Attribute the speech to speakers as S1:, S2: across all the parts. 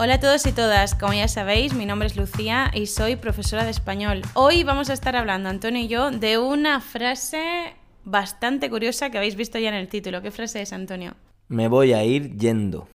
S1: Hola a todos y todas, como ya sabéis, mi nombre es Lucía y soy profesora de español. Hoy vamos a estar hablando, Antonio y yo, de una frase bastante curiosa que habéis visto ya en el título. ¿Qué frase es, Antonio?
S2: Me voy a ir yendo.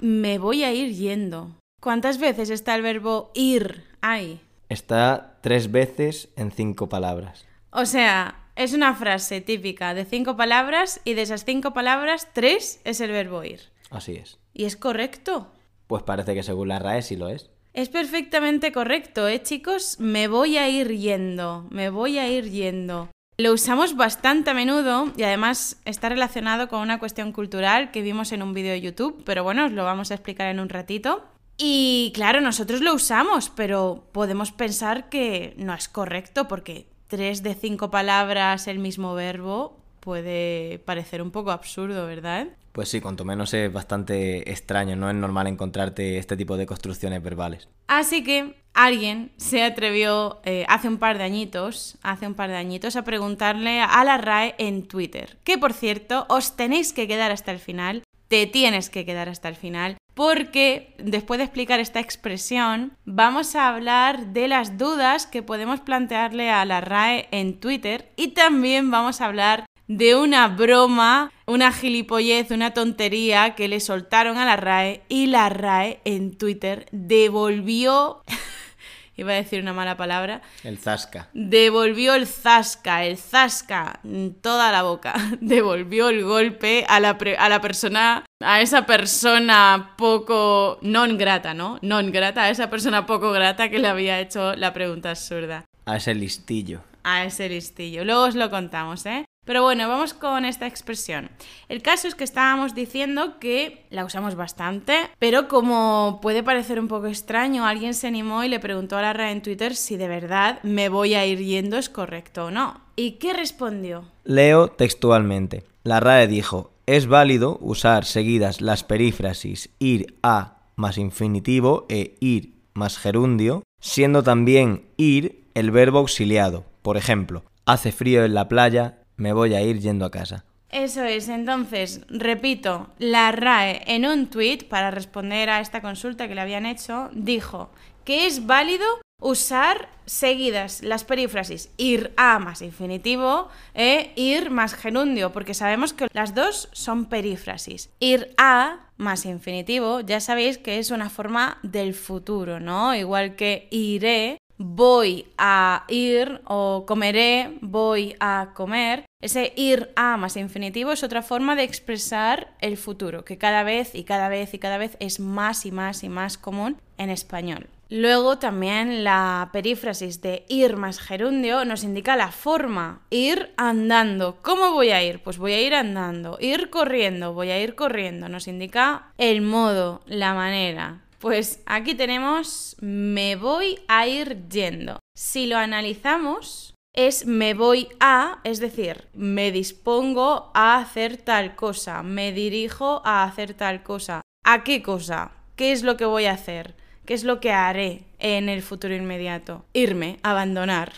S1: Me voy a ir yendo. ¿Cuántas veces está el verbo ir ahí?
S2: Está tres veces en cinco palabras.
S1: O sea, es una frase típica de cinco palabras y de esas cinco palabras, tres es el verbo ir.
S2: Así es.
S1: ¿Y es correcto?
S2: Pues parece que según la RAE sí lo es.
S1: Es perfectamente correcto, ¿eh, chicos? Me voy a ir yendo, me voy a ir yendo. Lo usamos bastante a menudo y además está relacionado con una cuestión cultural que vimos en un vídeo de YouTube, pero bueno, os lo vamos a explicar en un ratito. Y claro, nosotros lo usamos, pero podemos pensar que no es correcto porque tres de cinco palabras el mismo verbo puede parecer un poco absurdo, ¿verdad?
S2: Pues sí, cuanto menos es bastante extraño, no es normal encontrarte este tipo de construcciones verbales.
S1: Así que alguien se atrevió eh, hace un par de añitos, hace un par de añitos, a preguntarle a la RAE en Twitter, que por cierto, os tenéis que quedar hasta el final, te tienes que quedar hasta el final, porque después de explicar esta expresión, vamos a hablar de las dudas que podemos plantearle a la RAE en Twitter y también vamos a hablar de una broma, una gilipollez, una tontería que le soltaron a la RAE y la RAE en Twitter devolvió, iba a decir una mala palabra,
S2: El zasca.
S1: devolvió el zasca, el zasca, toda la boca, devolvió el golpe a la, pre- a la persona, a esa persona poco non grata, ¿no? Non grata, a esa persona poco grata que le había hecho la pregunta absurda.
S2: A ese listillo.
S1: A ese listillo. Luego os lo contamos, ¿eh? Pero bueno, vamos con esta expresión. El caso es que estábamos diciendo que la usamos bastante, pero como puede parecer un poco extraño, alguien se animó y le preguntó a la RAE en Twitter si de verdad me voy a ir yendo es correcto o no. ¿Y qué respondió?
S2: Leo textualmente. La RAE dijo, es válido usar seguidas las perífrasis ir a más infinitivo e ir más gerundio, siendo también ir el verbo auxiliado. Por ejemplo, hace frío en la playa, me voy a ir yendo a casa.
S1: Eso es, entonces, repito, la RAE en un tweet para responder a esta consulta que le habían hecho, dijo que es válido usar seguidas las perífrasis ir a más infinitivo e ir más gerundio, porque sabemos que las dos son perífrasis. Ir a más infinitivo, ya sabéis que es una forma del futuro, ¿no? Igual que iré, voy a ir o comeré, voy a comer. Ese ir a más infinitivo es otra forma de expresar el futuro, que cada vez y cada vez y cada vez es más y más y más común en español. Luego también la perífrasis de ir más gerundio nos indica la forma, ir andando. ¿Cómo voy a ir? Pues voy a ir andando. Ir corriendo, voy a ir corriendo. Nos indica el modo, la manera. Pues aquí tenemos me voy a ir yendo. Si lo analizamos, es me voy a, es decir, me dispongo a hacer tal cosa, me dirijo a hacer tal cosa. ¿A qué cosa? ¿Qué es lo que voy a hacer? ¿Qué es lo que haré en el futuro inmediato? Irme, abandonar.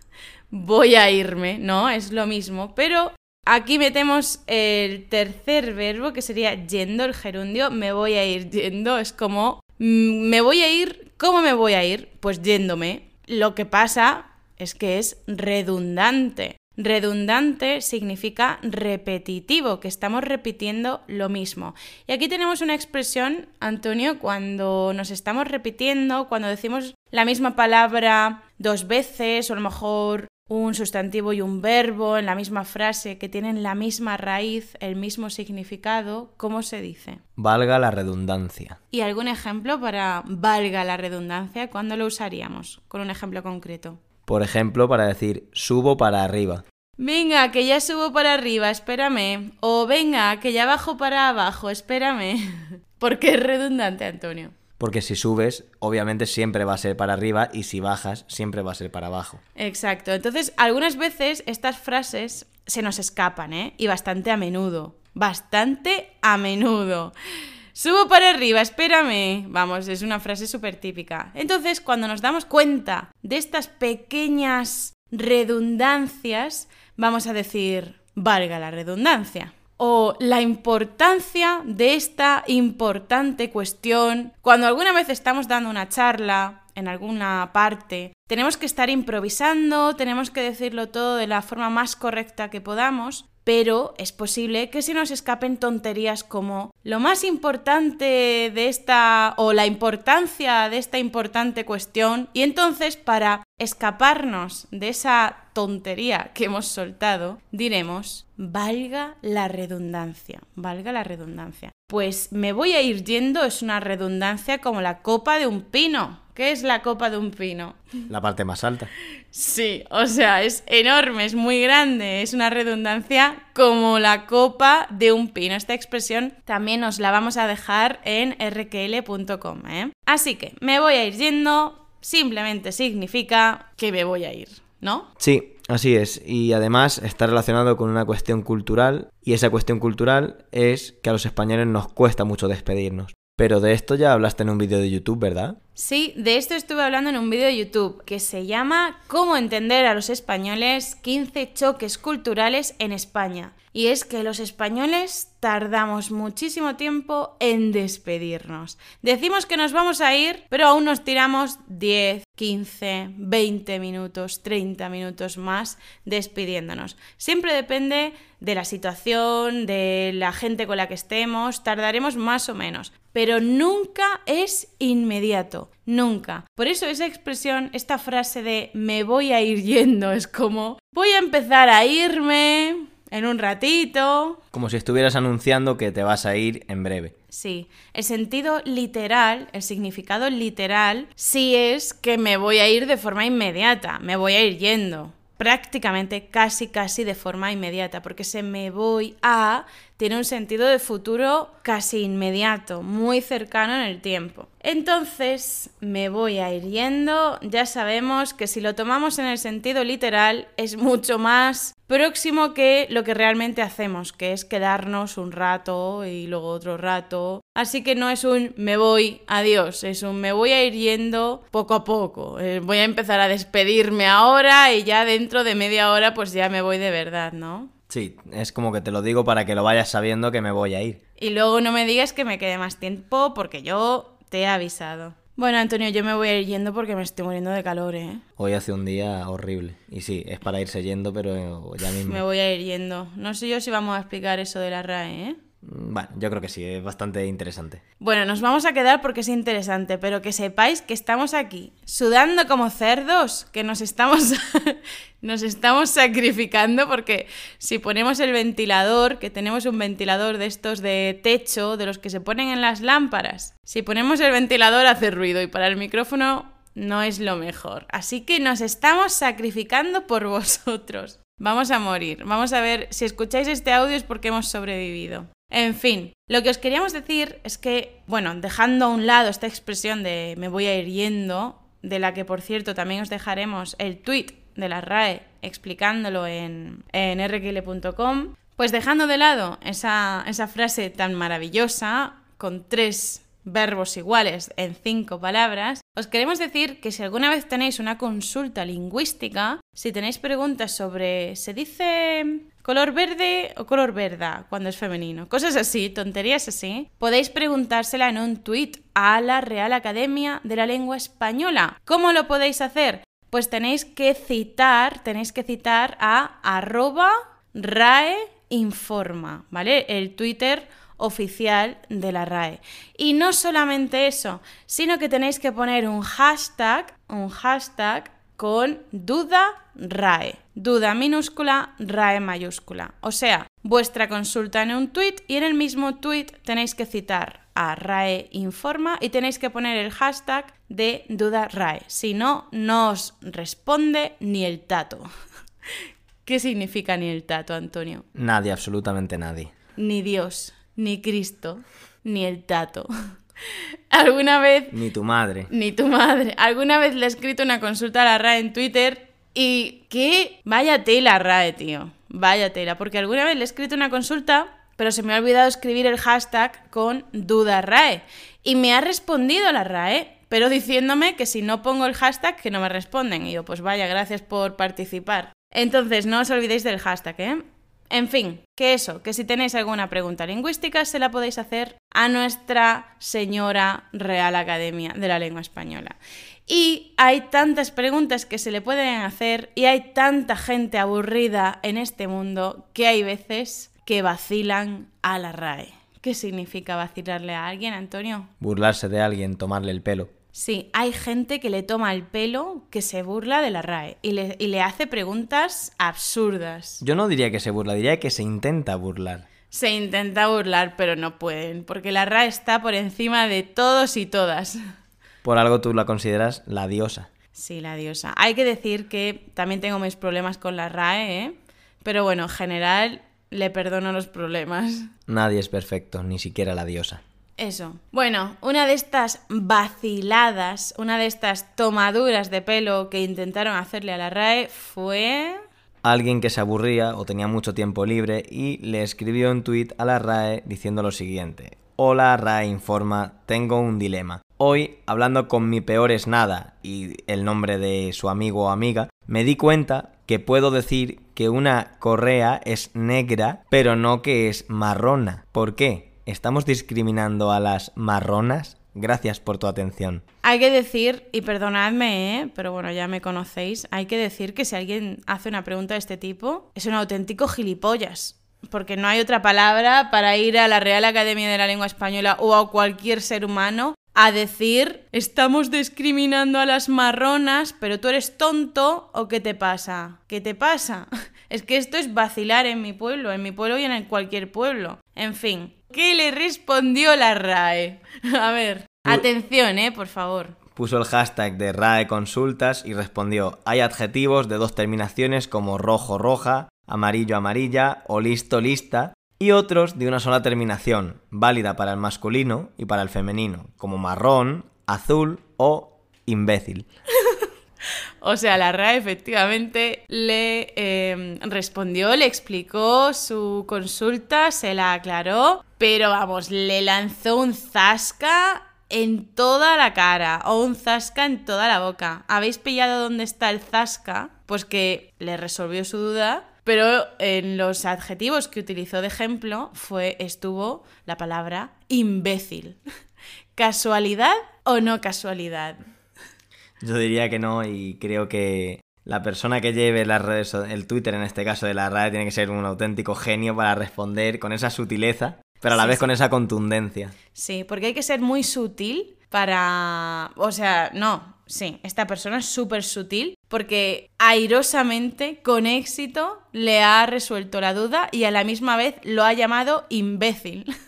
S1: voy a irme, ¿no? Es lo mismo, pero Aquí metemos el tercer verbo que sería yendo, el gerundio. Me voy a ir yendo. Es como, me voy a ir. ¿Cómo me voy a ir? Pues yéndome. Lo que pasa es que es redundante. Redundante significa repetitivo, que estamos repitiendo lo mismo. Y aquí tenemos una expresión, Antonio, cuando nos estamos repitiendo, cuando decimos la misma palabra dos veces, o a lo mejor un sustantivo y un verbo en la misma frase que tienen la misma raíz, el mismo significado, ¿cómo se dice?
S2: Valga la redundancia.
S1: ¿Y algún ejemplo para valga la redundancia? ¿Cuándo lo usaríamos? Con un ejemplo concreto.
S2: Por ejemplo, para decir subo para arriba.
S1: Venga, que ya subo para arriba, espérame. O venga, que ya bajo para abajo, espérame. Porque es redundante, Antonio.
S2: Porque si subes, obviamente siempre va a ser para arriba y si bajas, siempre va a ser para abajo.
S1: Exacto. Entonces, algunas veces estas frases se nos escapan, ¿eh? Y bastante a menudo. Bastante a menudo. Subo para arriba, espérame. Vamos, es una frase súper típica. Entonces, cuando nos damos cuenta de estas pequeñas redundancias, vamos a decir, valga la redundancia. O la importancia de esta importante cuestión. Cuando alguna vez estamos dando una charla en alguna parte, tenemos que estar improvisando, tenemos que decirlo todo de la forma más correcta que podamos, pero es posible que se nos escapen tonterías como lo más importante de esta o la importancia de esta importante cuestión y entonces para escaparnos de esa tontería que hemos soltado, diremos, valga la redundancia, valga la redundancia. Pues me voy a ir yendo, es una redundancia como la copa de un pino. ¿Qué es la copa de un pino?
S2: La parte más alta.
S1: Sí, o sea, es enorme, es muy grande, es una redundancia como la copa de un pino. Esta expresión también os la vamos a dejar en rkl.com. ¿eh? Así que me voy a ir yendo, simplemente significa que me voy a ir, ¿no?
S2: Sí, así es. Y además está relacionado con una cuestión cultural. Y esa cuestión cultural es que a los españoles nos cuesta mucho despedirnos. Pero de esto ya hablaste en un vídeo de YouTube, ¿verdad?
S1: Sí, de esto estuve hablando en un vídeo de YouTube que se llama Cómo entender a los españoles 15 choques culturales en España. Y es que los españoles tardamos muchísimo tiempo en despedirnos. Decimos que nos vamos a ir, pero aún nos tiramos 10, 15, 20 minutos, 30 minutos más despidiéndonos. Siempre depende de la situación, de la gente con la que estemos, tardaremos más o menos, pero nunca es inmediato, nunca. Por eso esa expresión, esta frase de me voy a ir yendo es como voy a empezar a irme, en un ratito.
S2: Como si estuvieras anunciando que te vas a ir en breve.
S1: Sí, el sentido literal, el significado literal, sí es que me voy a ir de forma inmediata, me voy a ir yendo prácticamente casi casi de forma inmediata, porque ese me voy a tiene un sentido de futuro casi inmediato, muy cercano en el tiempo. Entonces, me voy a ir yendo, ya sabemos que si lo tomamos en el sentido literal es mucho más próximo que lo que realmente hacemos, que es quedarnos un rato y luego otro rato. Así que no es un me voy, adiós, es un me voy a ir yendo poco a poco. Eh, voy a empezar a despedirme ahora y ya dentro de media hora pues ya me voy de verdad, ¿no?
S2: Sí, es como que te lo digo para que lo vayas sabiendo que me voy a ir.
S1: Y luego no me digas que me quede más tiempo porque yo te he avisado. Bueno, Antonio, yo me voy a ir yendo porque me estoy muriendo de calor, ¿eh?
S2: Hoy hace un día horrible. Y sí, es para irse yendo, pero ya mismo.
S1: Me voy a ir yendo. No sé yo si vamos a explicar eso de la RAE, ¿eh?
S2: Mm, bueno, yo creo que sí, es bastante interesante.
S1: Bueno, nos vamos a quedar porque es interesante, pero que sepáis que estamos aquí, sudando como cerdos, que nos estamos, nos estamos sacrificando porque si ponemos el ventilador, que tenemos un ventilador de estos de techo, de los que se ponen en las lámparas, si ponemos el ventilador hace ruido y para el micrófono no es lo mejor. Así que nos estamos sacrificando por vosotros. Vamos a morir. Vamos a ver, si escucháis este audio es porque hemos sobrevivido. En fin, lo que os queríamos decir es que, bueno, dejando a un lado esta expresión de me voy a ir yendo, de la que por cierto también os dejaremos el tweet de la RAE explicándolo en, en pues dejando de lado esa, esa frase tan maravillosa, con tres verbos iguales en cinco palabras, os queremos decir que si alguna vez tenéis una consulta lingüística, si tenéis preguntas sobre ¿se dice color verde o color verda cuando es femenino? Cosas así, tonterías así, podéis preguntársela en un tuit a la Real Academia de la Lengua Española. ¿Cómo lo podéis hacer? Pues tenéis que citar, tenéis que citar a arroba rae informa, ¿vale? El Twitter oficial de la RAE. Y no solamente eso, sino que tenéis que poner un hashtag, un hashtag con duda RAE. Duda minúscula, RAE mayúscula. O sea, vuestra consulta en un tweet y en el mismo tweet tenéis que citar a RAE informa y tenéis que poner el hashtag de duda RAE. Si no, no os responde ni el tato. ¿Qué significa ni el tato, Antonio?
S2: Nadie, absolutamente nadie.
S1: Ni Dios ni Cristo, ni el tato. ¿Alguna vez...
S2: Ni tu madre.
S1: Ni tu madre. ¿Alguna vez le he escrito una consulta a la RAE en Twitter? Y qué... Vaya tela, RAE, tío. Vaya tela. Porque alguna vez le he escrito una consulta, pero se me ha olvidado escribir el hashtag con duda RAE. Y me ha respondido la RAE, pero diciéndome que si no pongo el hashtag, que no me responden. Y yo, pues vaya, gracias por participar. Entonces, no os olvidéis del hashtag, ¿eh? En fin, que eso, que si tenéis alguna pregunta lingüística se la podéis hacer a nuestra señora Real Academia de la Lengua Española. Y hay tantas preguntas que se le pueden hacer y hay tanta gente aburrida en este mundo que hay veces que vacilan a la RAE. ¿Qué significa vacilarle a alguien, Antonio?
S2: Burlarse de alguien, tomarle el pelo.
S1: Sí, hay gente que le toma el pelo, que se burla de la RAE y le, y le hace preguntas absurdas.
S2: Yo no diría que se burla, diría que se intenta burlar.
S1: Se intenta burlar, pero no pueden, porque la RAE está por encima de todos y todas.
S2: Por algo tú la consideras la diosa.
S1: Sí, la diosa. Hay que decir que también tengo mis problemas con la RAE, ¿eh? Pero bueno, en general le perdono los problemas.
S2: Nadie es perfecto, ni siquiera la diosa.
S1: Eso. Bueno, una de estas vaciladas, una de estas tomaduras de pelo que intentaron hacerle a la RAE fue...
S2: Alguien que se aburría o tenía mucho tiempo libre y le escribió un tuit a la RAE diciendo lo siguiente. Hola RAE informa, tengo un dilema. Hoy, hablando con mi peor es nada y el nombre de su amigo o amiga, me di cuenta que puedo decir que una correa es negra, pero no que es marrona. ¿Por qué? ¿Estamos discriminando a las marronas? Gracias por tu atención.
S1: Hay que decir, y perdonadme, ¿eh? pero bueno, ya me conocéis, hay que decir que si alguien hace una pregunta de este tipo, es un auténtico gilipollas. Porque no hay otra palabra para ir a la Real Academia de la Lengua Española o a cualquier ser humano a decir estamos discriminando a las marronas, pero tú eres tonto o qué te pasa? ¿Qué te pasa? Es que esto es vacilar en mi pueblo, en mi pueblo y en cualquier pueblo. En fin, ¿qué le respondió la RAE? A ver, atención, eh, por favor.
S2: Puso el hashtag de RAE Consultas y respondió, hay adjetivos de dos terminaciones como rojo, roja, amarillo, amarilla o listo, lista, y otros de una sola terminación, válida para el masculino y para el femenino, como marrón, azul o imbécil.
S1: O sea, la RAE efectivamente le eh, respondió, le explicó su consulta, se la aclaró, pero vamos, le lanzó un zasca en toda la cara o un zasca en toda la boca. ¿Habéis pillado dónde está el zasca? Pues que le resolvió su duda pero en los adjetivos que utilizó de ejemplo fue estuvo la palabra imbécil. ¿Casualidad o no casualidad?
S2: Yo diría que no y creo que la persona que lleve las redes, el Twitter en este caso de la RAE tiene que ser un auténtico genio para responder con esa sutileza, pero a la
S1: Sí,
S2: vez
S1: sí.
S2: con esa contundencia.
S1: Sí, porque hay que ser muy sutil para... O sea, no, sí, esta persona es súper sutil porque airosamente, con éxito, le ha resuelto la duda y a la misma vez lo ha llamado imbécil.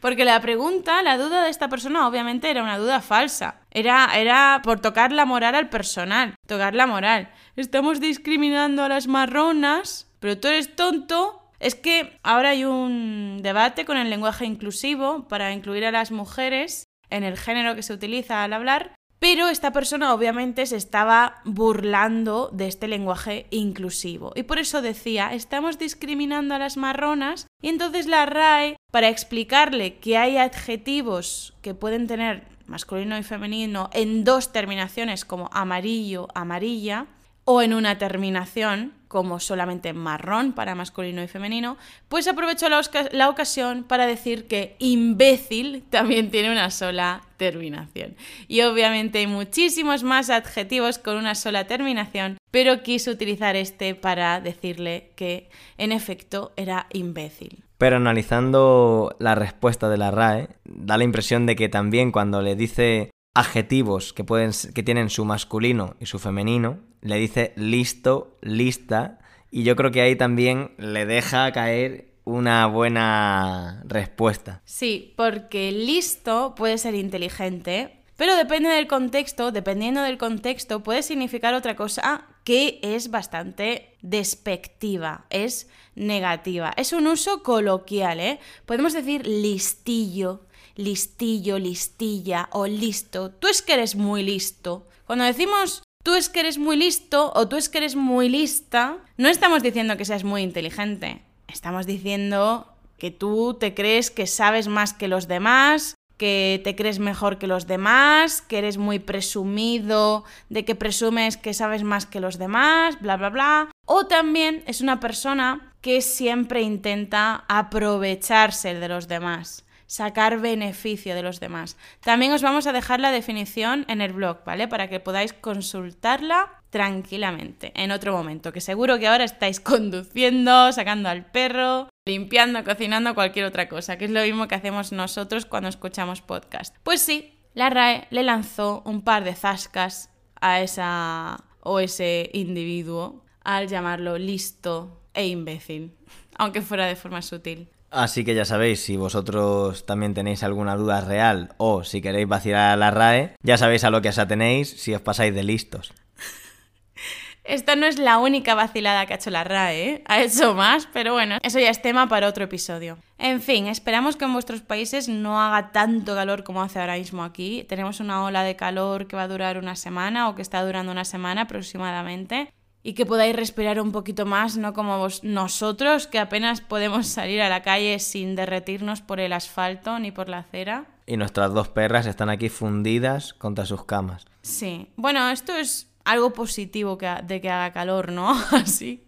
S1: Porque la pregunta, la duda de esta persona obviamente era una duda falsa. Era, era por tocar la moral al personal. Tocar la moral. Estamos discriminando a las marronas, pero tú eres tonto. Es que ahora hay un debate con el lenguaje inclusivo para incluir a las mujeres en el género que se utiliza al hablar, pero esta persona obviamente se estaba burlando de este lenguaje inclusivo. Y por eso decía, estamos discriminando a las marronas. Y entonces la RAE, para explicarle que hay adjetivos que pueden tener masculino y femenino en dos terminaciones como amarillo, amarilla, o en una terminación como solamente marrón para masculino y femenino, pues aprovechó la, ocasión para decir que imbécil también tiene una sola terminación. Y obviamente hay muchísimos más adjetivos con una sola terminación, pero quiso utilizar este para decirle que en efecto era imbécil.
S2: Pero analizando la respuesta de la RAE, da la impresión de que también cuando le dice adjetivos que, pueden, que tienen su masculino y su femenino, le dice listo, lista, y yo creo que ahí también le deja caer una buena respuesta.
S1: Sí, porque listo puede ser inteligente, pero depende del contexto, dependiendo del contexto, puede significar otra cosa que es bastante despectiva, es negativa. Es un uso coloquial, ¿eh? Podemos decir listillo, listillo, listilla o listo. Tú es que eres muy listo. Cuando decimos tú es que eres muy listo o tú es que eres muy lista, no estamos diciendo que seas muy inteligente. Estamos diciendo que tú te crees que sabes más que los demás, que te crees mejor que los demás, que eres muy presumido, de que presumes que sabes más que los demás, bla, bla, bla. O también es una persona que siempre intenta aprovecharse de los demás sacar beneficio de los demás. También os vamos a dejar la definición en el blog, ¿vale? Para que podáis consultarla tranquilamente en otro momento, que seguro que ahora estáis conduciendo, sacando al perro, limpiando, cocinando, cualquier otra cosa, que es lo mismo que hacemos nosotros cuando escuchamos podcast. Pues sí, la RAE le lanzó un par de zascas a esa o ese individuo al llamarlo listo e imbécil, aunque fuera de forma sutil.
S2: Así que ya sabéis, si vosotros también tenéis alguna duda real o si queréis vacilar a la RAE, ya sabéis a lo que os atenéis si os pasáis de listos.
S1: Esta no es la única vacilada que ha hecho la RAE, ¿eh? ha hecho más, pero bueno, eso ya es tema para otro episodio. En fin, esperamos que en vuestros países no haga tanto calor como hace ahora mismo aquí. Tenemos una ola de calor que va a durar una semana o que está durando una semana aproximadamente y que podáis respirar un poquito más, no como vos, nosotros, que apenas podemos salir a la calle sin derretirnos por el asfalto ni por la acera.
S2: Y nuestras dos perras están aquí fundidas contra sus camas.
S1: Sí, bueno, esto es algo positivo que, de que haga calor, ¿no? Así.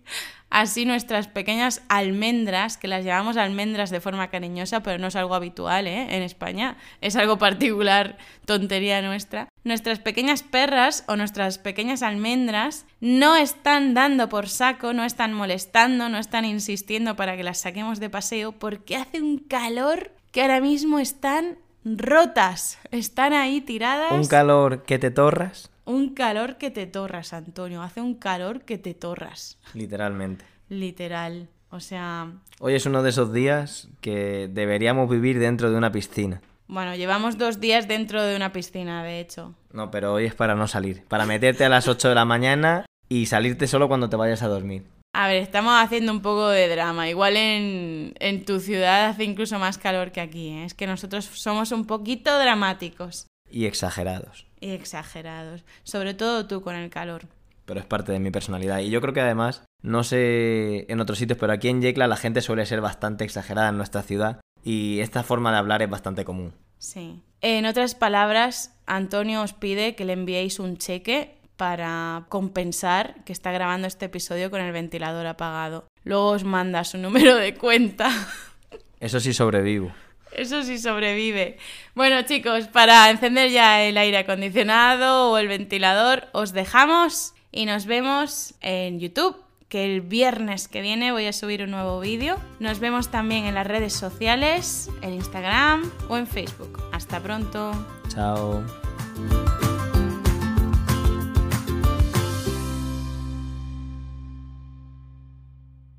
S1: Así nuestras pequeñas almendras, que las llamamos almendras de forma cariñosa, pero no es algo habitual ¿eh? en España, es algo particular, tontería nuestra. Nuestras pequeñas perras o nuestras pequeñas almendras no están dando por saco, no están molestando, no están insistiendo para que las saquemos de paseo, porque hace un calor que ahora mismo están rotas, están ahí tiradas.
S2: Un calor que te torras.
S1: Un calor que te torras, Antonio. Hace un calor que te torras.
S2: Literalmente.
S1: Literal. O sea...
S2: Hoy es uno de esos días que deberíamos vivir dentro de una piscina.
S1: Bueno, llevamos dos días dentro de una piscina, de hecho.
S2: No, pero hoy es para no salir. Para meterte a las 8 de la mañana y salirte solo cuando te vayas a dormir.
S1: A ver, estamos haciendo un poco de drama. Igual en, en tu ciudad hace incluso más calor que aquí. ¿eh? Es que nosotros somos un poquito dramáticos.
S2: Y exagerados.
S1: Exagerados. Sobre todo tú con el calor.
S2: Pero es parte de mi personalidad. Y yo creo que además, no sé en otros sitios, pero aquí en Yecla la gente suele ser bastante exagerada en nuestra ciudad. Y esta forma de hablar es bastante común.
S1: Sí. En otras palabras, Antonio os pide que le enviéis un cheque para compensar que está grabando este episodio con el ventilador apagado. Luego os manda su número de cuenta.
S2: Eso sí sobrevivo.
S1: Eso sí sobrevive. Bueno, chicos, para encender ya el aire acondicionado o el ventilador, os dejamos y nos vemos en YouTube, que el viernes que viene voy a subir un nuevo vídeo. Nos vemos también en las redes sociales, en Instagram o en Facebook. Hasta pronto.
S2: Chao.